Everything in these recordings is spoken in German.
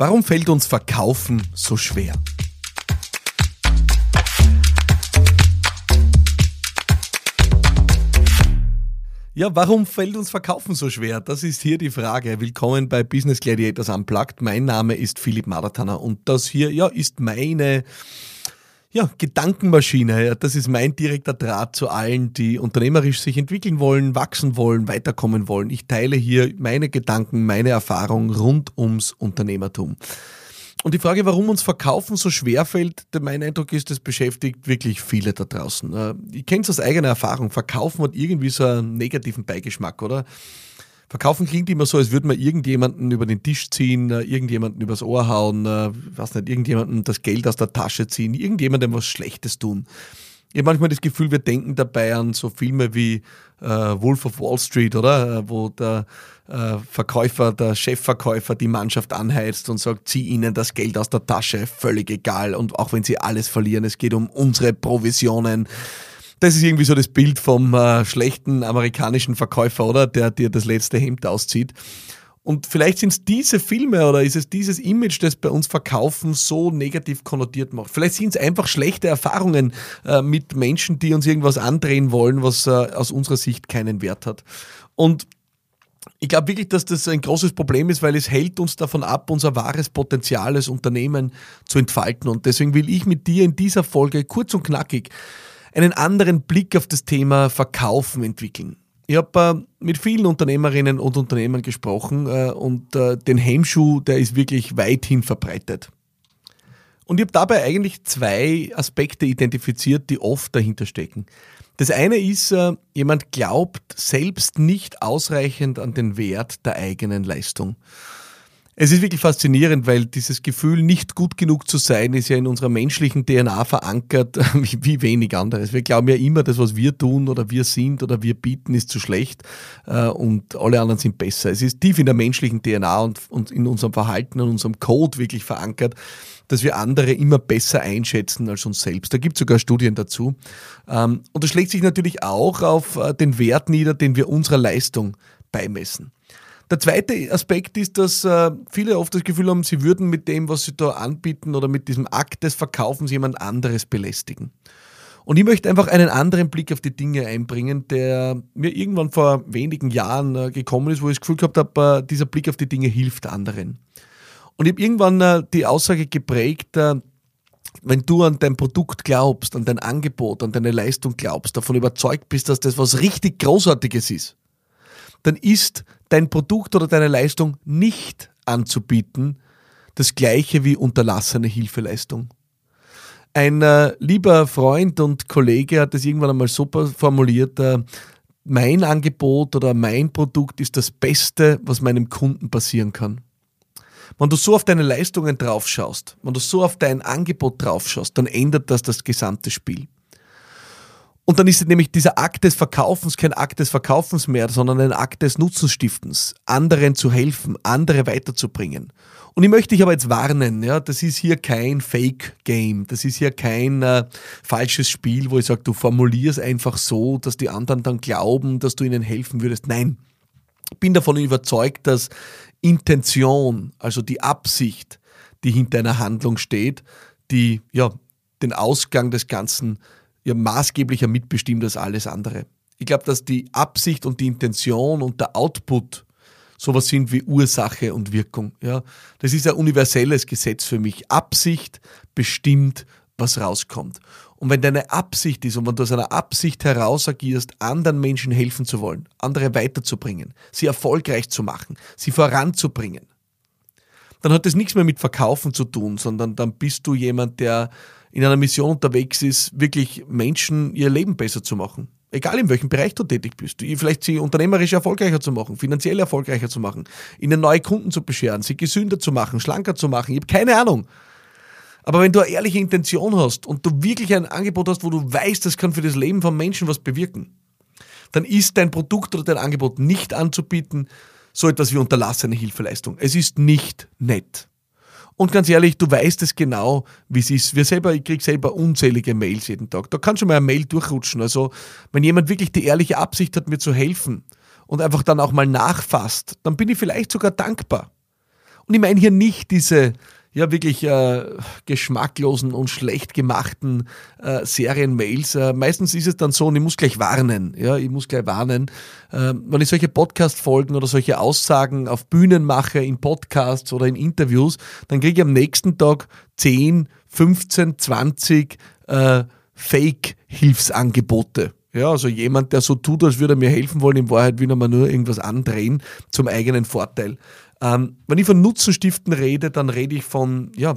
Warum fällt uns Verkaufen so schwer? Ja, warum fällt uns Verkaufen so schwer? Das ist hier die Frage. Willkommen bei Business Gladiators Unplugged. Mein Name ist Philipp Maratana und das hier, ja, ist meine ja, Gedankenmaschine, das ist mein direkter Draht zu allen, die unternehmerisch sich entwickeln wollen, wachsen wollen, weiterkommen wollen. Ich teile hier meine Gedanken, meine Erfahrungen rund ums Unternehmertum. Und die Frage, warum uns Verkaufen so schwer fällt, mein Eindruck ist, das beschäftigt wirklich viele da draußen. Äh, ich kenne es aus eigener Erfahrung. Verkaufen hat irgendwie so einen negativen Beigeschmack, oder? Verkaufen klingt immer so, als würde man irgendjemanden über den Tisch ziehen, äh, irgendjemanden übers Ohr hauen, äh, was nicht, irgendjemanden das Geld aus der Tasche ziehen, irgendjemandem was Schlechtes tun. Ich habe manchmal das Gefühl, wir denken dabei an so Filme wie äh, Wolf of Wall Street, oder? Äh, wo der äh, Verkäufer, der Chefverkäufer die Mannschaft anheizt und sagt, zieh ihnen das Geld aus der Tasche, völlig egal. Und auch wenn sie alles verlieren, es geht um unsere Provisionen. Das ist irgendwie so das Bild vom äh, schlechten amerikanischen Verkäufer, oder? Der dir das letzte Hemd auszieht. Und vielleicht sind es diese Filme oder ist es dieses Image, das bei uns Verkaufen so negativ konnotiert macht. Vielleicht sind es einfach schlechte Erfahrungen äh, mit Menschen, die uns irgendwas andrehen wollen, was äh, aus unserer Sicht keinen Wert hat. Und ich glaube wirklich, dass das ein großes Problem ist, weil es hält uns davon ab, unser wahres Potenzial als Unternehmen zu entfalten. Und deswegen will ich mit dir in dieser Folge kurz und knackig einen anderen Blick auf das Thema Verkaufen entwickeln. Ich habe äh, mit vielen Unternehmerinnen und Unternehmern gesprochen äh, und äh, den Hemmschuh, der ist wirklich weithin verbreitet. Und ich habe dabei eigentlich zwei Aspekte identifiziert, die oft dahinter stecken. Das eine ist, äh, jemand glaubt selbst nicht ausreichend an den Wert der eigenen Leistung. Es ist wirklich faszinierend, weil dieses Gefühl, nicht gut genug zu sein, ist ja in unserer menschlichen DNA verankert, wie wenig anderes. Wir glauben ja immer, das, was wir tun oder wir sind oder wir bieten, ist zu schlecht äh, und alle anderen sind besser. Es ist tief in der menschlichen DNA und, in unserem Verhalten und unserem Code wirklich verankert, dass wir andere immer besser einschätzen als uns selbst. Da gibt es sogar Studien dazu. Ähm, und das schlägt sich natürlich auch auf äh, den Wert nieder, den wir unserer Leistung beimessen. Der zweite Aspekt ist, dass äh, viele oft das Gefühl haben, sie würden mit dem, was sie da anbieten oder mit diesem Akt des Verkaufens jemand anderes belästigen. Und ich möchte einfach einen anderen Blick auf die Dinge einbringen, der mir irgendwann vor wenigen Jahren äh, gekommen ist, wo ich das Gefühl gehabt habe, äh, dieser Blick auf die Dinge hilft anderen. Und ich habe irgendwann äh, die Aussage geprägt, äh, wenn du an dein Produkt glaubst, an dein Angebot, an deine Leistung glaubst, davon überzeugt bist, dass das was richtig Großartiges ist, dann ist dein Produkt oder deine Leistung nicht anzubieten das gleiche wie unterlassene Hilfeleistung. Ein äh, lieber Freund und Kollege hat es irgendwann einmal super formuliert, äh, mein Angebot oder mein Produkt ist das Beste, was meinem Kunden passieren kann. Wenn du so auf deine Leistungen draufschaust, wenn du so auf dein Angebot draufschaust, dann ändert das das gesamte Spiel. Und dann ist nämlich dieser Akt des Verkaufens kein Akt des Verkaufens mehr, sondern ein Akt des Nutzenstiftens, anderen zu helfen, andere weiterzubringen. Und ich möchte dich aber jetzt warnen, ja, das ist hier kein Fake-Game, das ist hier kein äh, falsches Spiel, wo ich sage, du formulierst einfach so, dass die anderen dann glauben, dass du ihnen helfen würdest. Nein, ich bin davon überzeugt, dass Intention, also die Absicht, die hinter einer Handlung steht, die ja den Ausgang des Ganzen ja maßgeblicher mitbestimmt als alles andere. Ich glaube, dass die Absicht und die Intention und der Output sowas sind wie Ursache und Wirkung. Ja, das ist ein universelles Gesetz für mich. Absicht bestimmt, was rauskommt. Und wenn deine Absicht ist und wenn du aus einer Absicht heraus agierst, anderen Menschen helfen zu wollen, andere weiterzubringen, sie erfolgreich zu machen, sie voranzubringen, dann hat das nichts mehr mit Verkaufen zu tun, sondern dann bist du jemand, der in einer Mission unterwegs ist, wirklich Menschen ihr Leben besser zu machen. Egal in welchem Bereich du tätig bist. Vielleicht sie unternehmerisch erfolgreicher zu machen, finanziell erfolgreicher zu machen, ihnen neue Kunden zu bescheren, sie gesünder zu machen, schlanker zu machen. Ich habe keine Ahnung. Aber wenn du eine ehrliche Intention hast und du wirklich ein Angebot hast, wo du weißt, das kann für das Leben von Menschen was bewirken, dann ist dein Produkt oder dein Angebot nicht anzubieten, so etwas wie unterlassene Hilfeleistung. Es ist nicht nett. Und ganz ehrlich, du weißt es genau, wie es ist. Wir selber, ich kriege selber unzählige Mails jeden Tag. Da kann schon mal ein Mail durchrutschen. Also, wenn jemand wirklich die ehrliche Absicht hat, mir zu helfen und einfach dann auch mal nachfasst, dann bin ich vielleicht sogar dankbar. Und ich meine hier nicht diese ja wirklich äh, geschmacklosen und schlecht gemachten äh, Serienmails. Äh, meistens ist es dann so, und ich muss gleich warnen, ja, ich muss gleich warnen, äh, wenn ich solche Podcast-Folgen oder solche Aussagen auf Bühnen mache, in Podcasts oder in Interviews, dann kriege ich am nächsten Tag 10, 15, 20 äh, Fake-Hilfsangebote. Ja, also jemand, der so tut, als würde er mir helfen wollen, in Wahrheit will er mir nur irgendwas andrehen zum eigenen Vorteil. Ähm, wenn ich von Nutzenstiften rede, dann rede ich von, ja,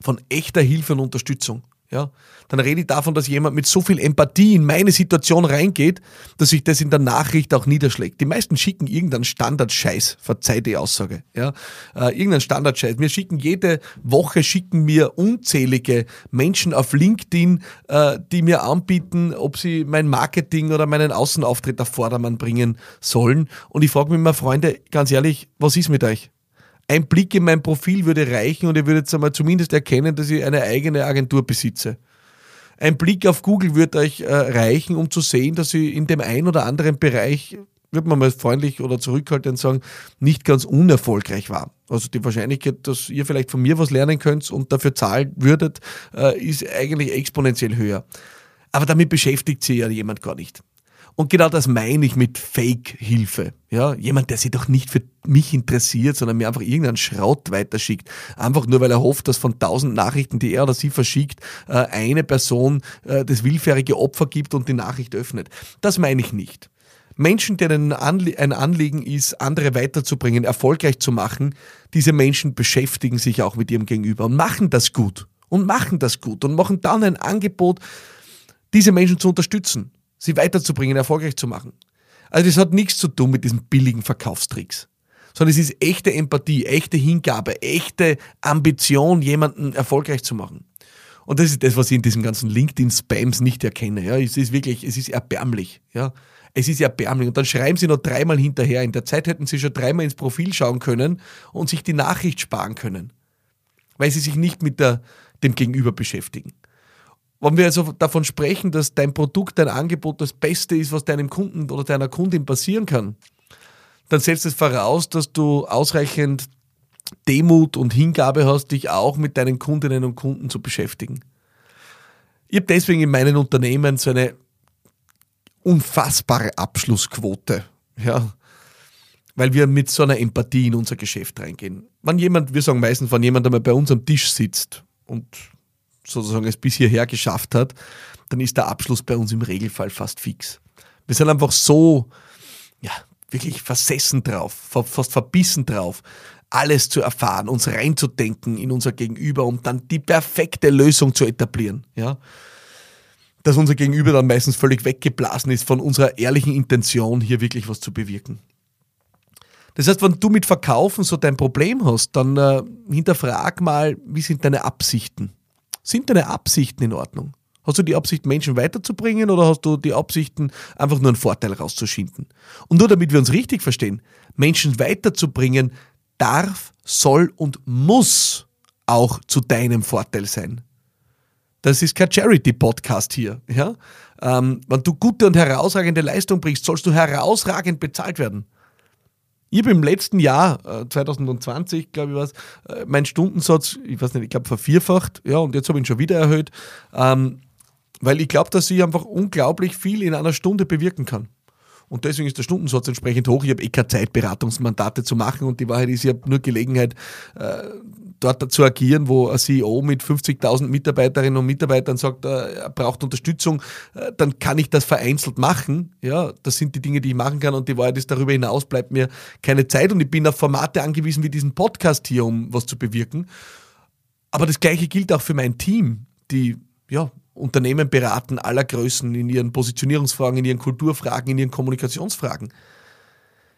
von echter Hilfe und Unterstützung. Ja, dann rede ich davon, dass jemand mit so viel Empathie in meine Situation reingeht, dass sich das in der Nachricht auch niederschlägt. Die meisten schicken irgendeinen Standard-Scheiß, verzeiht die Aussage. Ja, äh, irgendeinen Standard-Scheiß. Wir schicken jede Woche schicken mir unzählige Menschen auf LinkedIn, äh, die mir anbieten, ob sie mein Marketing oder meinen Außenauftritt auf Vordermann bringen sollen. Und ich frage mich immer, Freunde, ganz ehrlich, was ist mit euch? Ein Blick in mein Profil würde reichen und ihr würdet einmal zumindest erkennen, dass ich eine eigene Agentur besitze. Ein Blick auf Google wird euch äh, reichen, um zu sehen, dass ich in dem einen oder anderen Bereich, wird man mal freundlich oder zurückhaltend sagen, nicht ganz unerfolgreich war. Also die Wahrscheinlichkeit, dass ihr vielleicht von mir was lernen könnt und dafür zahlen würdet, äh, ist eigentlich exponentiell höher. Aber damit beschäftigt sich ja jemand gar nicht. Und genau das meine ich mit Fake-Hilfe. Ja, jemand, der sich doch nicht für mich interessiert, sondern mir einfach irgendeinen Schrott weiterschickt. Einfach nur, weil er hofft, dass von tausend Nachrichten, die er oder sie verschickt, äh, eine Person äh, das willfährige Opfer gibt und die Nachricht öffnet. Das meine ich nicht. Menschen, denen ein Anliegen ist, andere weiterzubringen, erfolgreich zu machen, diese Menschen beschäftigen sich auch mit ihrem Gegenüber und machen das gut. Und machen das gut und machen dann ein Angebot, diese Menschen zu unterstützen sie weiterzubringen, erfolgreich zu machen. Also das hat nichts zu tun mit diesen billigen Verkaufstricks, sondern es ist echte Empathie, echte Hingabe, echte Ambition, jemanden erfolgreich zu machen. Und das ist das, was ich in diesen ganzen LinkedIn-Spams nicht erkenne. Ja, es ist wirklich, es ist erbärmlich. Ja, es ist erbärmlich. Und dann schreiben sie noch dreimal hinterher. In der Zeit hätten sie schon dreimal ins Profil schauen können und sich die Nachricht sparen können, weil sie sich nicht mit der, dem Gegenüber beschäftigen. Wenn wir also davon sprechen, dass dein Produkt, dein Angebot das Beste ist, was deinem Kunden oder deiner Kundin passieren kann, dann setzt es voraus, dass du ausreichend Demut und Hingabe hast, dich auch mit deinen Kundinnen und Kunden zu beschäftigen. Ich habe deswegen in meinen Unternehmen so eine unfassbare Abschlussquote, ja, weil wir mit so einer Empathie in unser Geschäft reingehen. Wenn jemand, wir sagen meistens, wenn jemand einmal bei uns am Tisch sitzt und sozusagen es bis hierher geschafft hat, dann ist der Abschluss bei uns im Regelfall fast fix. Wir sind einfach so, ja, wirklich versessen drauf, fast verbissen drauf, alles zu erfahren, uns reinzudenken in unser Gegenüber, um dann die perfekte Lösung zu etablieren, ja. Dass unser Gegenüber dann meistens völlig weggeblasen ist von unserer ehrlichen Intention, hier wirklich was zu bewirken. Das heißt, wenn du mit Verkaufen so dein Problem hast, dann äh, hinterfrag mal, wie sind deine Absichten? Sind deine Absichten in Ordnung? Hast du die Absicht, Menschen weiterzubringen oder hast du die Absichten, einfach nur einen Vorteil rauszuschinden? Und nur damit wir uns richtig verstehen, Menschen weiterzubringen darf, soll und muss auch zu deinem Vorteil sein. Das ist kein Charity-Podcast hier. Ja? Ähm, wenn du gute und herausragende Leistung bringst, sollst du herausragend bezahlt werden. Ich habe im letzten Jahr, 2020, äh, glaube ich, was, äh, meinen Stundensatz, ich weiß nicht, ich glaube vervierfacht, ja, und jetzt habe ich ihn schon wieder erhöht, ähm, weil ich glaube, dass ich einfach unglaublich viel in einer Stunde bewirken kann. Und deswegen ist der Stundensatz entsprechend hoch. Ich habe eh keine Zeit, Beratungsmandate zu machen und die Wahrheit ist, ich habe nur Gelegenheit, äh, dort zu agieren, wo ein CEO mit 50.000 Mitarbeiterinnen und Mitarbeitern sagt, äh, er braucht Unterstützung, äh, dann kann ich das vereinzelt machen. Ja, das sind die Dinge, die ich machen kann und die Wahrheit ist, darüber hinaus bleibt mir keine Zeit und ich bin auf Formate angewiesen wie diesen Podcast hier, um was zu bewirken. Aber das Gleiche gilt auch für mein Team, die ja, Unternehmen beraten aller Größen in ihren Positionierungsfragen, in ihren Kulturfragen, in ihren Kommunikationsfragen.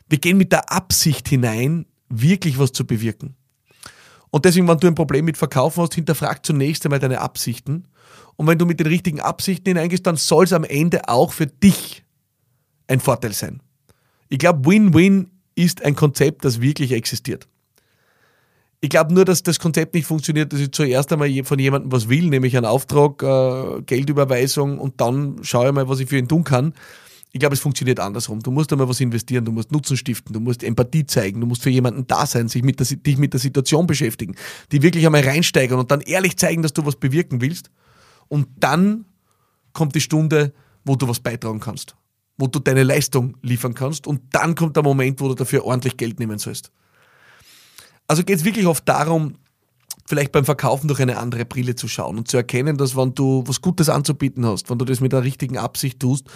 Wir gehen mit der Absicht hinein, wirklich was zu bewirken. Und deswegen, wenn du ein Problem mit Verkaufen hast, hinterfrag zunächst einmal deine Absichten. Und wenn du mit den richtigen Absichten hineingehst, dann soll es am Ende auch für dich ein Vorteil sein. Ich glaube, Win-Win ist ein Konzept, das wirklich existiert. Ich glaube nur, dass das Konzept nicht funktioniert, dass ich zuerst einmal von jemandem was will, nämlich einen Auftrag, äh, Geldüberweisung und dann schaue ich mal, was ich für ihn tun kann. Ich glaube, es funktioniert andersrum. Du musst einmal was investieren, du musst Nutzen stiften, du musst Empathie zeigen, du musst für jemanden da sein, sich mit der, dich mit der Situation beschäftigen, die wirklich einmal reinsteigern und dann ehrlich zeigen, dass du was bewirken willst. Und dann kommt die Stunde, wo du was beitragen kannst, wo du deine Leistung liefern kannst und dann kommt der Moment, wo du dafür ordentlich Geld nehmen sollst. Also geht es wirklich oft darum, vielleicht beim Verkaufen durch eine andere Brille zu schauen und zu erkennen, dass wenn du was Gutes anzubieten hast, wenn du das mit der richtigen Absicht tust,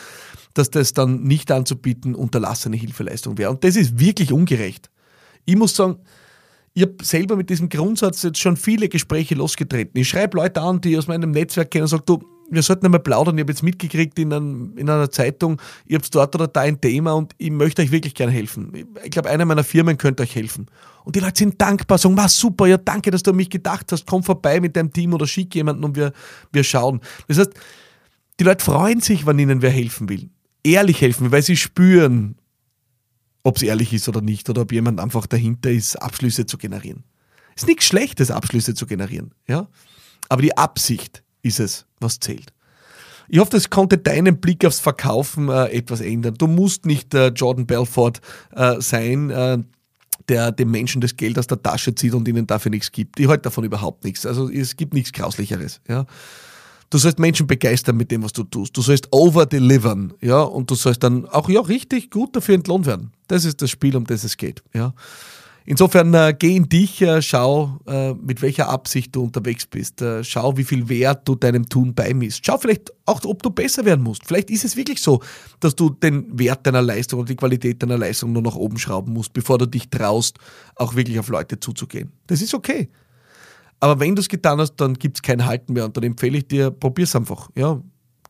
dass das dann nicht anzubieten unterlassene Hilfeleistung wäre. Und das ist wirklich ungerecht. Ich muss sagen, ich habe selber mit diesem Grundsatz jetzt schon viele Gespräche losgetreten. Ich schreibe Leute an, die aus meinem Netzwerk kennen und sage, du, wir sollten einmal plaudern. Ich habe jetzt mitgekriegt in, einem, in einer Zeitung, ihr habt dort oder da ein Thema und ich möchte euch wirklich gerne helfen. Ich glaube, einer meiner Firmen könnte euch helfen. Und die Leute sind dankbar, sagen, was super, ja danke, dass du an mich gedacht hast, komm vorbei mit deinem Team oder schick jemanden und wir, wir schauen. Das heißt, die Leute freuen sich, wenn ihnen wer helfen will. Ehrlich helfen, weil sie spüren, ob es ehrlich ist oder nicht oder ob jemand einfach dahinter ist, Abschlüsse zu generieren. Es ist nichts Schlechtes, Abschlüsse zu generieren, ja. Aber die Absicht ist es, was zählt. Ich hoffe, das konnte deinen Blick aufs Verkaufen äh, etwas ändern. Du musst nicht äh, Jordan Belfort äh, sein, äh, der dem Menschen das Geld aus der Tasche zieht und ihnen dafür nichts gibt. Ich halte davon überhaupt nichts. Also es gibt nichts Grauslicheres. Ja. Du sollst Menschen begeistern mit dem, was du tust. Du sollst overdelivern, ja, und du sollst dann auch ja richtig gut dafür entlohnt werden. Das ist das Spiel, um das es geht, ja. Insofern äh, geh in dich, äh, schau, äh, mit welcher Absicht du unterwegs bist. Äh, schau, wie viel Wert du deinem Tun beimisst. Schau vielleicht auch, ob du besser werden musst. Vielleicht ist es wirklich so, dass du den Wert deiner Leistung und die Qualität deiner Leistung nur nach oben schrauben musst, bevor du dich traust, auch wirklich auf Leute zuzugehen. Das ist okay. Aber wenn du es getan hast, dann gibt es kein Halten mehr und dann empfehle ich dir, probier es einfach. Ja,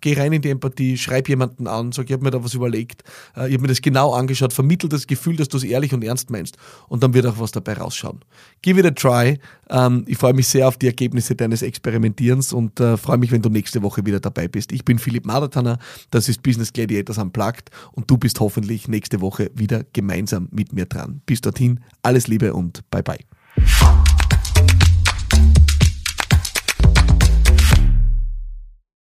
geh rein in die Empathie, schreib jemanden an, sag, ich habe mir da was überlegt, äh, ich habe mir das genau angeschaut, vermittel das Gefühl, dass du es ehrlich und ernst meinst und dann wird auch was dabei rausschauen. Give it a try. Ähm, ich freue mich sehr auf die Ergebnisse deines Experimentierens und äh, freue mich, wenn du nächste Woche wieder dabei bist. Ich bin Philipp Madertaner, das ist Business Gladiators Unplugged und du bist hoffentlich nächste Woche wieder gemeinsam mit mir dran. Bis dorthin, alles Liebe und bye bye.